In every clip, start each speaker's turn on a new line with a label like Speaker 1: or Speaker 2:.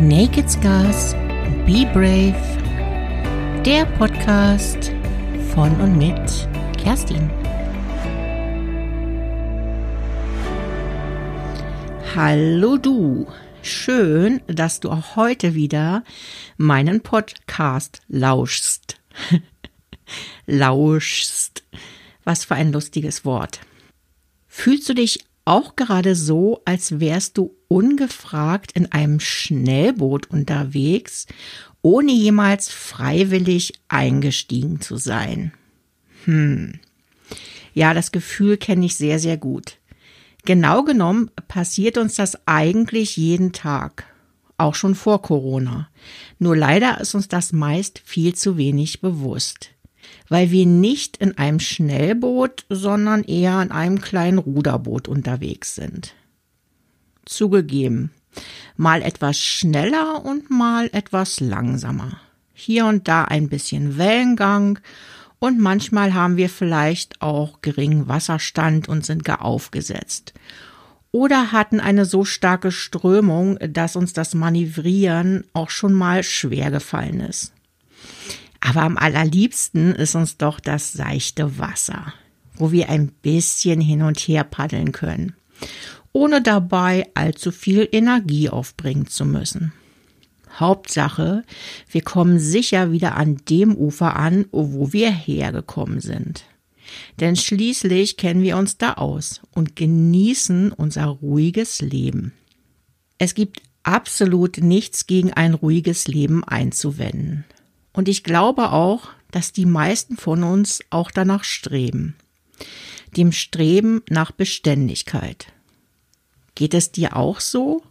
Speaker 1: Naked Scars, Be Brave, der Podcast von und mit Kerstin. Hallo du, schön, dass du auch heute wieder meinen Podcast lauschst. lauschst. Was für ein lustiges Wort. Fühlst du dich auch gerade so, als wärst du ungefragt in einem Schnellboot unterwegs, ohne jemals freiwillig eingestiegen zu sein. Hm. Ja, das Gefühl kenne ich sehr, sehr gut. Genau genommen passiert uns das eigentlich jeden Tag, auch schon vor Corona. Nur leider ist uns das meist viel zu wenig bewusst weil wir nicht in einem Schnellboot, sondern eher in einem kleinen Ruderboot unterwegs sind. Zugegeben, mal etwas schneller und mal etwas langsamer. Hier und da ein bisschen Wellengang und manchmal haben wir vielleicht auch geringen Wasserstand und sind gar aufgesetzt. Oder hatten eine so starke Strömung, dass uns das Manövrieren auch schon mal schwer gefallen ist. Aber am allerliebsten ist uns doch das seichte Wasser, wo wir ein bisschen hin und her paddeln können, ohne dabei allzu viel Energie aufbringen zu müssen. Hauptsache, wir kommen sicher wieder an dem Ufer an, wo wir hergekommen sind. Denn schließlich kennen wir uns da aus und genießen unser ruhiges Leben. Es gibt absolut nichts gegen ein ruhiges Leben einzuwenden. Und ich glaube auch, dass die meisten von uns auch danach streben. Dem Streben nach Beständigkeit. Geht es dir auch so?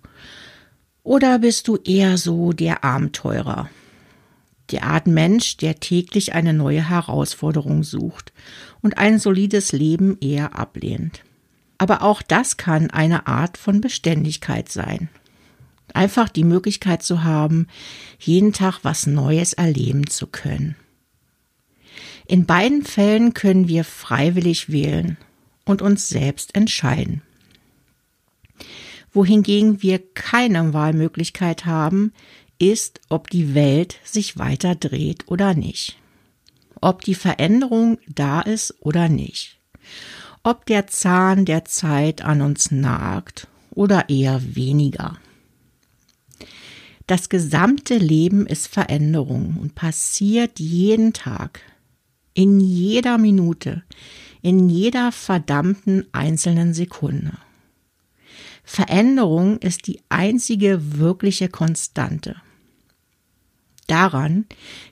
Speaker 1: Oder bist du eher so der Abenteurer? Der Art Mensch, der täglich eine neue Herausforderung sucht und ein solides Leben eher ablehnt. Aber auch das kann eine Art von Beständigkeit sein. Einfach die Möglichkeit zu haben, jeden Tag was Neues erleben zu können. In beiden Fällen können wir freiwillig wählen und uns selbst entscheiden. Wohingegen wir keine Wahlmöglichkeit haben, ist, ob die Welt sich weiter dreht oder nicht. Ob die Veränderung da ist oder nicht. Ob der Zahn der Zeit an uns nagt oder eher weniger. Das gesamte Leben ist Veränderung und passiert jeden Tag, in jeder Minute, in jeder verdammten einzelnen Sekunde. Veränderung ist die einzige wirkliche Konstante. Daran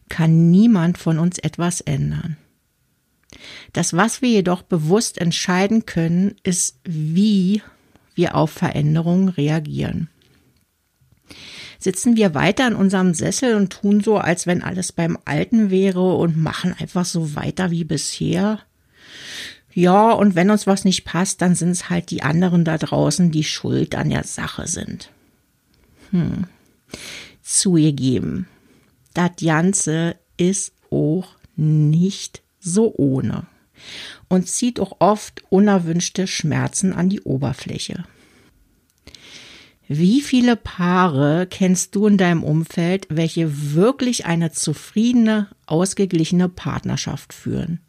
Speaker 1: kann niemand von uns etwas ändern. Das, was wir jedoch bewusst entscheiden können, ist, wie wir auf Veränderungen reagieren sitzen wir weiter in unserem Sessel und tun so, als wenn alles beim Alten wäre und machen einfach so weiter wie bisher. Ja, und wenn uns was nicht passt, dann sind es halt die anderen da draußen, die schuld an der Sache sind. Hm. Zugegeben, das Ganze ist auch nicht so ohne und zieht auch oft unerwünschte Schmerzen an die Oberfläche. Wie viele Paare kennst du in deinem Umfeld, welche wirklich eine zufriedene, ausgeglichene Partnerschaft führen?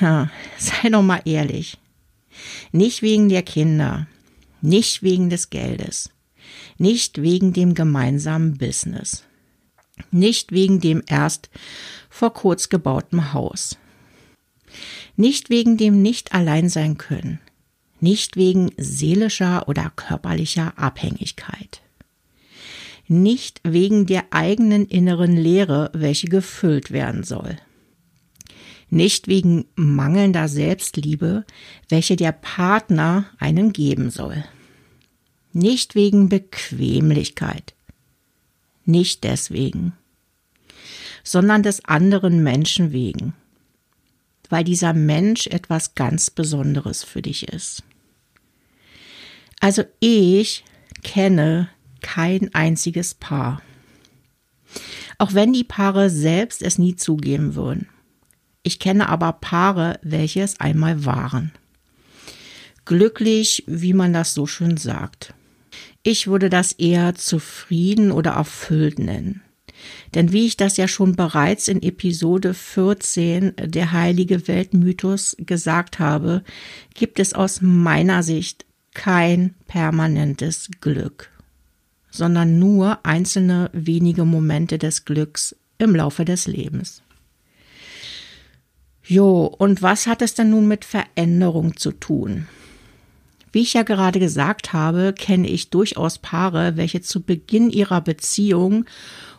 Speaker 1: Ha, sei doch mal ehrlich. Nicht wegen der Kinder, nicht wegen des Geldes, nicht wegen dem gemeinsamen Business, nicht wegen dem erst vor kurz gebauten Haus, nicht wegen dem nicht allein sein können, nicht wegen seelischer oder körperlicher Abhängigkeit. Nicht wegen der eigenen inneren Leere, welche gefüllt werden soll. Nicht wegen mangelnder Selbstliebe, welche der Partner einen geben soll. Nicht wegen Bequemlichkeit. Nicht deswegen, sondern des anderen Menschen wegen, weil dieser Mensch etwas ganz Besonderes für dich ist. Also ich kenne kein einziges Paar. Auch wenn die Paare selbst es nie zugeben würden. Ich kenne aber Paare, welche es einmal waren. Glücklich, wie man das so schön sagt. Ich würde das eher zufrieden oder erfüllt nennen. Denn wie ich das ja schon bereits in Episode 14 der heilige Weltmythos gesagt habe, gibt es aus meiner Sicht kein permanentes Glück, sondern nur einzelne wenige Momente des Glücks im Laufe des Lebens. Jo, und was hat es denn nun mit Veränderung zu tun? Wie ich ja gerade gesagt habe, kenne ich durchaus Paare, welche zu Beginn ihrer Beziehung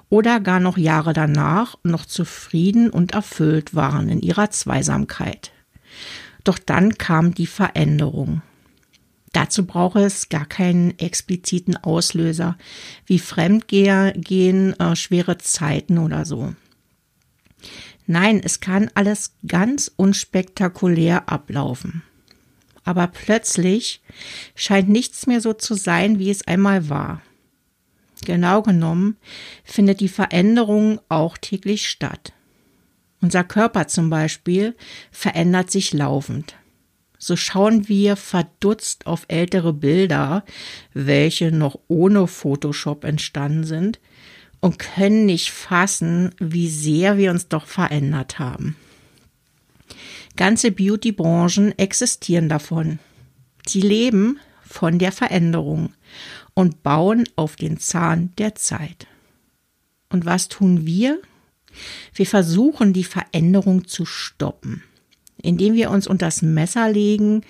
Speaker 1: oder gar noch Jahre danach noch zufrieden und erfüllt waren in ihrer Zweisamkeit. Doch dann kam die Veränderung. Dazu braucht es gar keinen expliziten Auslöser wie Fremdgehen, äh, schwere Zeiten oder so. Nein, es kann alles ganz unspektakulär ablaufen. Aber plötzlich scheint nichts mehr so zu sein, wie es einmal war. Genau genommen findet die Veränderung auch täglich statt. Unser Körper zum Beispiel verändert sich laufend. So schauen wir verdutzt auf ältere Bilder, welche noch ohne Photoshop entstanden sind, und können nicht fassen, wie sehr wir uns doch verändert haben. Ganze Beauty-Branchen existieren davon. Sie leben von der Veränderung und bauen auf den Zahn der Zeit. Und was tun wir? Wir versuchen die Veränderung zu stoppen, indem wir uns unter das Messer legen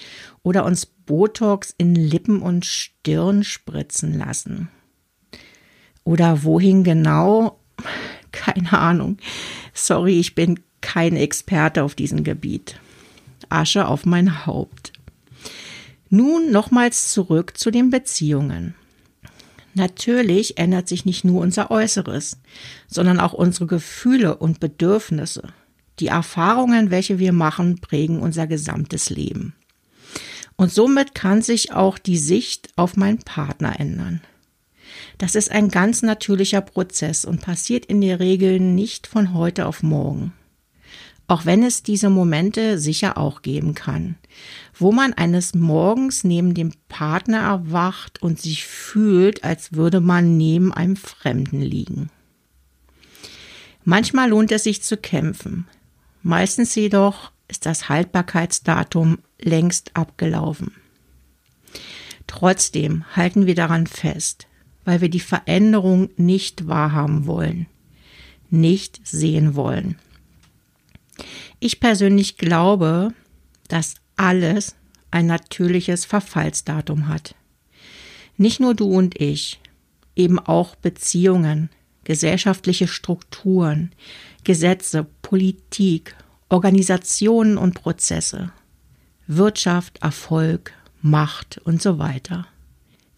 Speaker 1: oder uns Botox in Lippen und Stirn spritzen lassen. Oder wohin genau? Keine Ahnung. Sorry, ich bin kein Experte auf diesem Gebiet. Asche auf mein Haupt. Nun nochmals zurück zu den Beziehungen. Natürlich ändert sich nicht nur unser Äußeres, sondern auch unsere Gefühle und Bedürfnisse. Die Erfahrungen, welche wir machen, prägen unser gesamtes Leben. Und somit kann sich auch die Sicht auf meinen Partner ändern. Das ist ein ganz natürlicher Prozess und passiert in der Regel nicht von heute auf morgen. Auch wenn es diese Momente sicher auch geben kann, wo man eines Morgens neben dem Partner erwacht und sich fühlt, als würde man neben einem Fremden liegen. Manchmal lohnt es sich zu kämpfen. Meistens jedoch ist das Haltbarkeitsdatum längst abgelaufen. Trotzdem halten wir daran fest, weil wir die Veränderung nicht wahrhaben wollen, nicht sehen wollen. Ich persönlich glaube, dass alles ein natürliches Verfallsdatum hat. Nicht nur du und ich, eben auch Beziehungen, gesellschaftliche Strukturen, Gesetze, Politik, Organisationen und Prozesse, Wirtschaft, Erfolg, Macht und so weiter.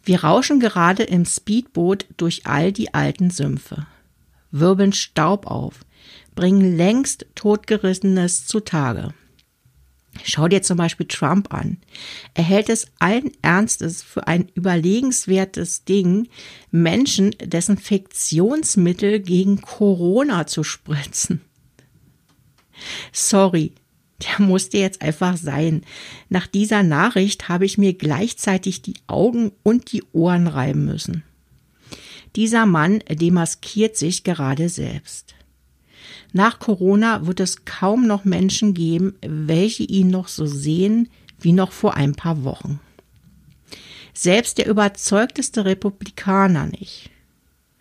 Speaker 1: Wir rauschen gerade im Speedboot durch all die alten Sümpfe, wirbeln Staub auf, bringen längst totgerissenes zutage. Schau dir zum Beispiel Trump an. Er hält es allen Ernstes für ein überlegenswertes Ding, Menschen Desinfektionsmittel gegen Corona zu spritzen. Sorry, der musste jetzt einfach sein. Nach dieser Nachricht habe ich mir gleichzeitig die Augen und die Ohren reiben müssen. Dieser Mann demaskiert sich gerade selbst. Nach Corona wird es kaum noch Menschen geben, welche ihn noch so sehen wie noch vor ein paar Wochen. Selbst der überzeugteste Republikaner nicht.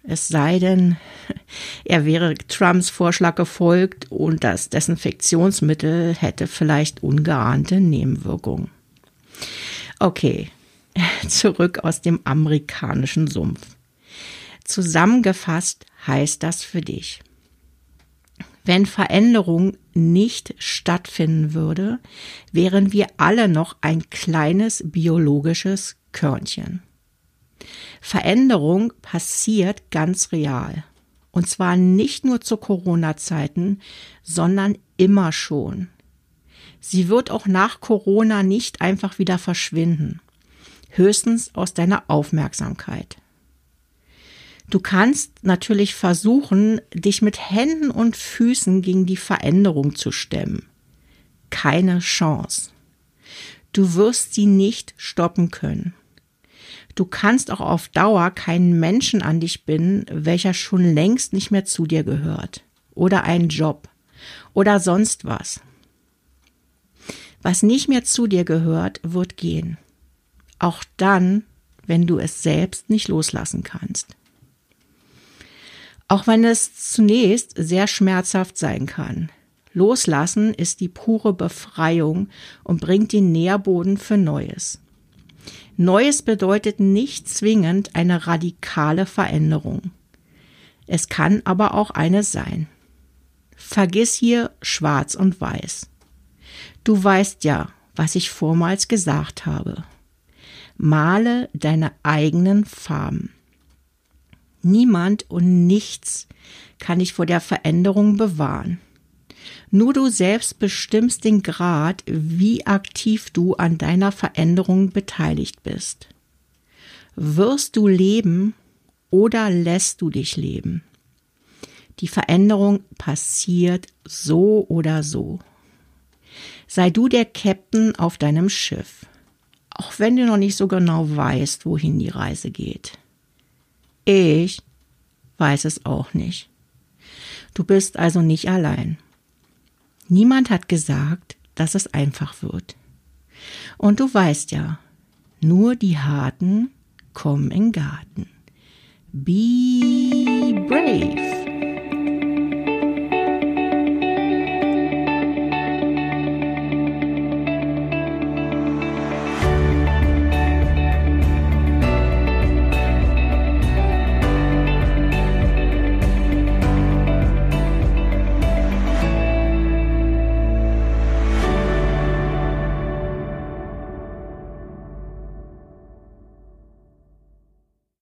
Speaker 1: Es sei denn, er wäre Trumps Vorschlag gefolgt und das Desinfektionsmittel hätte vielleicht ungeahnte Nebenwirkungen. Okay, zurück aus dem amerikanischen Sumpf. Zusammengefasst heißt das für dich. Wenn Veränderung nicht stattfinden würde, wären wir alle noch ein kleines biologisches Körnchen. Veränderung passiert ganz real. Und zwar nicht nur zu Corona-Zeiten, sondern immer schon. Sie wird auch nach Corona nicht einfach wieder verschwinden. Höchstens aus deiner Aufmerksamkeit. Du kannst natürlich versuchen, dich mit Händen und Füßen gegen die Veränderung zu stemmen. Keine Chance. Du wirst sie nicht stoppen können. Du kannst auch auf Dauer keinen Menschen an dich binden, welcher schon längst nicht mehr zu dir gehört. Oder einen Job. Oder sonst was. Was nicht mehr zu dir gehört, wird gehen. Auch dann, wenn du es selbst nicht loslassen kannst. Auch wenn es zunächst sehr schmerzhaft sein kann. Loslassen ist die pure Befreiung und bringt den Nährboden für Neues. Neues bedeutet nicht zwingend eine radikale Veränderung. Es kann aber auch eine sein. Vergiss hier schwarz und weiß. Du weißt ja, was ich vormals gesagt habe. Male deine eigenen Farben. Niemand und nichts kann dich vor der Veränderung bewahren. Nur du selbst bestimmst den Grad, wie aktiv du an deiner Veränderung beteiligt bist. Wirst du leben oder lässt du dich leben? Die Veränderung passiert so oder so. Sei du der Captain auf deinem Schiff, auch wenn du noch nicht so genau weißt, wohin die Reise geht. Ich weiß es auch nicht. Du bist also nicht allein. Niemand hat gesagt, dass es einfach wird. Und du weißt ja, nur die Harten kommen in Garten. Be brave.